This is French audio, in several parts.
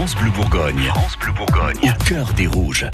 France Bleu Bourgogne. France Bleu Bourgogne. Au cœur des rouges.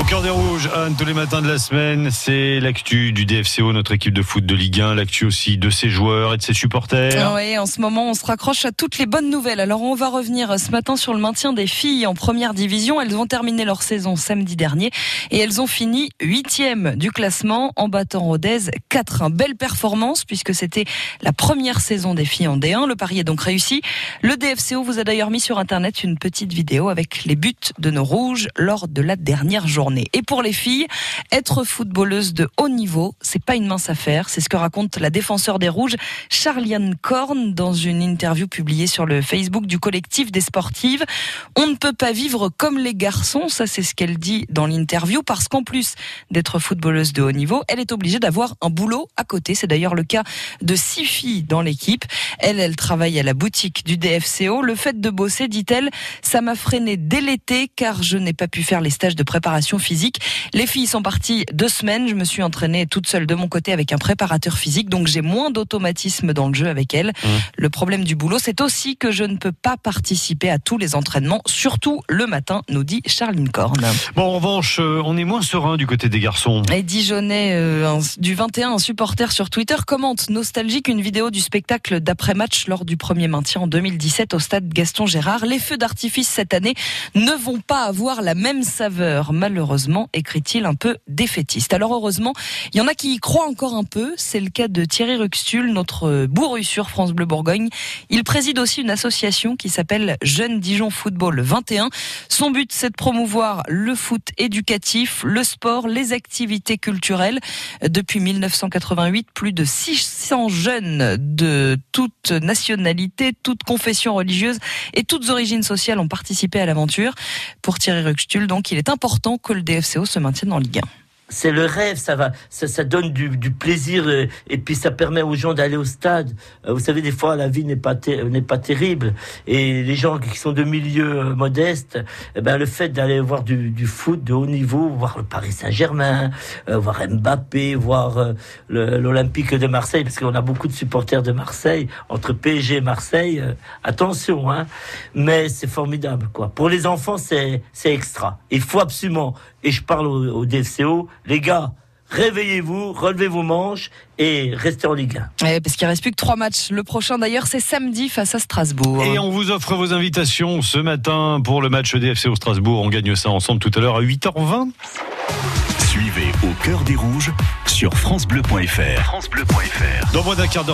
Au cœur des rouges, Anne, tous les matins de la semaine, c'est l'actu du DFCO, notre équipe de foot de Ligue 1, l'actu aussi de ses joueurs et de ses supporters. Oui, en ce moment, on se raccroche à toutes les bonnes nouvelles. Alors, on va revenir ce matin sur le maintien des filles en première division. Elles ont terminé leur saison samedi dernier et elles ont fini huitième du classement en battant Rodez 4-1. Belle performance puisque c'était la première saison des filles en D1. Le pari est donc réussi. Le DFCO vous a d'ailleurs mis sur Internet une petite vidéo avec les buts de nos rouges lors de la dernière journée. Et pour les filles, être footballeuse de haut niveau, c'est pas une mince affaire. C'est ce que raconte la défenseur des Rouges, Charliane Korn, dans une interview publiée sur le Facebook du collectif des sportives. On ne peut pas vivre comme les garçons, ça c'est ce qu'elle dit dans l'interview, parce qu'en plus d'être footballeuse de haut niveau, elle est obligée d'avoir un boulot à côté. C'est d'ailleurs le cas de six filles dans l'équipe. Elle, elle travaille à la boutique du DFCO. Le fait de bosser, dit-elle, ça m'a freiné dès l'été car je n'ai pas pu faire les stages de préparation physique. Les filles sont parties deux semaines. Je me suis entraînée toute seule de mon côté avec un préparateur physique, donc j'ai moins d'automatisme dans le jeu avec elle. Mmh. Le problème du boulot, c'est aussi que je ne peux pas participer à tous les entraînements, surtout le matin, nous dit Charline Corne. Bon, en revanche, euh, on est moins serein du côté des garçons. Et Dijonais euh, du 21, un supporter sur Twitter commente nostalgique une vidéo du spectacle d'après-match lors du premier maintien en 2017 au stade Gaston Gérard. Les feux d'artifice cette année ne vont pas avoir la même saveur, malheureusement écrit-il un peu défaitiste. Alors heureusement, il y en a qui y croient encore un peu. C'est le cas de Thierry Ruxtul, notre bourru France Bleu Bourgogne. Il préside aussi une association qui s'appelle Jeune Dijon Football 21. Son but, c'est de promouvoir le foot éducatif, le sport, les activités culturelles. Depuis 1988, plus de 600 jeunes de toutes nationalités, toutes confessions religieuses et toutes origines sociales ont participé à l'aventure. Pour Thierry Ruxtul, donc, il est important que le DFCO se maintienne en Ligue 1 c'est le rêve, ça va, ça, ça donne du, du plaisir et, euh, et, puis ça permet aux gens d'aller au stade. Euh, vous savez, des fois la vie n'est pas n'est pas terrible et les gens qui sont de milieux euh, modestes, eh ben le fait d'aller voir du, du, foot de haut niveau, voir le Paris Saint-Germain, voir Mbappé, voir l'Olympique de Marseille, parce qu'on a beaucoup de supporters de Marseille entre PSG et Marseille. attention, hein, mais c'est formidable quoi. Pour les enfants, c'est c'est extra. Il faut absolument et je parle au, DFCO, les gars, réveillez-vous, relevez vos manches et restez en Ligue 1. parce qu'il reste plus que trois matchs. Le prochain d'ailleurs, c'est samedi face à Strasbourg. Et on vous offre vos invitations ce matin pour le match DFC au Strasbourg. On gagne ça ensemble tout à l'heure à 8h20. Suivez au cœur des rouges sur francebleu.fr. francebleu.fr. Dans moins d'un quart d'heure